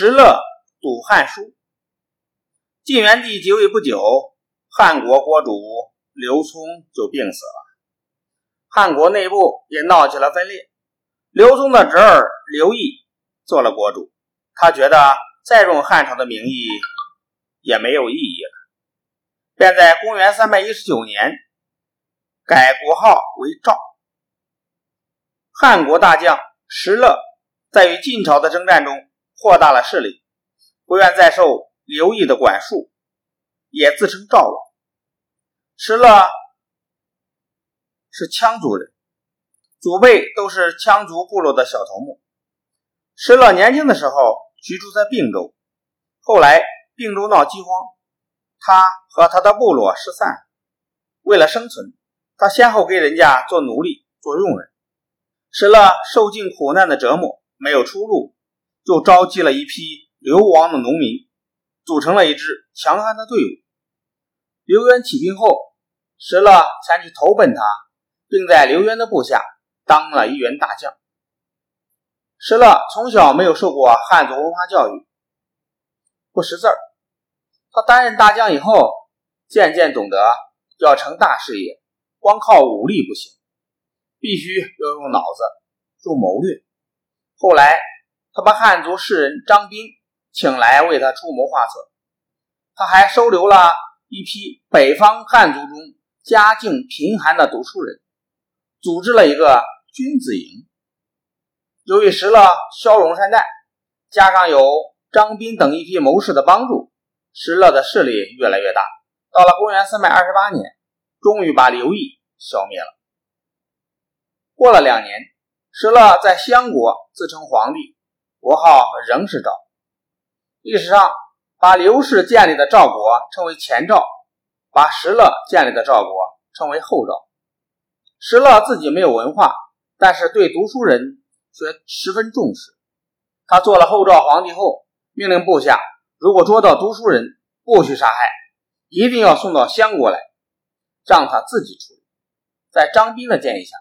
石勒读《汉书》。晋元帝即位不久，汉国国主刘聪就病死了，汉国内部也闹起了分裂。刘聪的侄儿刘毅做了国主，他觉得再用汉朝的名义也没有意义了，便在公元三百一十九年改国号为赵。汉国大将石勒在与晋朝的征战中。扩大了势力，不愿再受刘毅的管束，也自称赵王。石勒是羌族人，祖辈都是羌族部落的小头目。石勒年轻的时候居住在并州，后来并州闹饥荒，他和他的部落失散。为了生存，他先后给人家做奴隶、做佣人。石勒受尽苦难的折磨，没有出路。就召集了一批流亡的农民，组成了一支强悍的队伍。刘渊起兵后，石勒前去投奔他，并在刘渊的部下当了一员大将。石勒从小没有受过汉族文化教育，不识字儿。他担任大将以后，渐渐懂得要成大事业，光靠武力不行，必须要用脑子，用谋略。后来。他把汉族士人张斌请来为他出谋划策，他还收留了一批北方汉族中家境贫寒的读书人，组织了一个君子营。由于石勒骁勇善战，加上有张斌等一批谋士的帮助，石勒的势力越来越大。到了公元三百二十八年，终于把刘毅消灭了。过了两年，石勒在襄国自称皇帝。国号仍是赵。历史上把刘氏建立的赵国称为前赵，把石勒建立的赵国称为后赵。石勒自己没有文化，但是对读书人却十分重视。他做了后赵皇帝后，命令部下如果捉到读书人，不许杀害，一定要送到襄国来，让他自己处理。在张斌的建议下，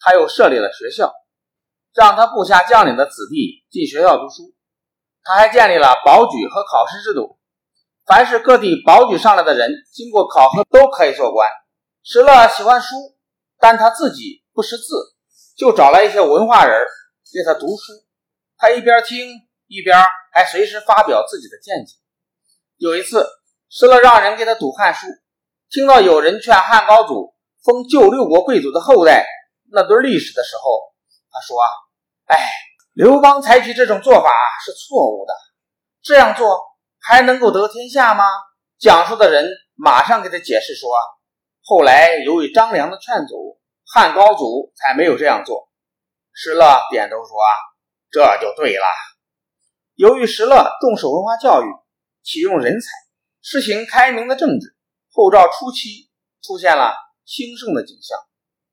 他又设立了学校。让他部下将领的子弟进学校读书，他还建立了保举和考试制度，凡是各地保举上来的人，经过考核都可以做官。石勒喜欢书，但他自己不识字，就找来一些文化人给他读书，他一边听一边还随时发表自己的见解。有一次，石勒让人给他读汉书，听到有人劝汉高祖封旧六国贵族的后代那段历史的时候，他说啊。哎，刘邦采取这种做法是错误的，这样做还能够得天下吗？讲述的人马上给他解释说，后来由于张良的劝阻，汉高祖才没有这样做。石勒点头说：“，这就对了。由于石勒重视文化教育，启用人才，实行开明的政治，后赵初期出现了兴盛的景象。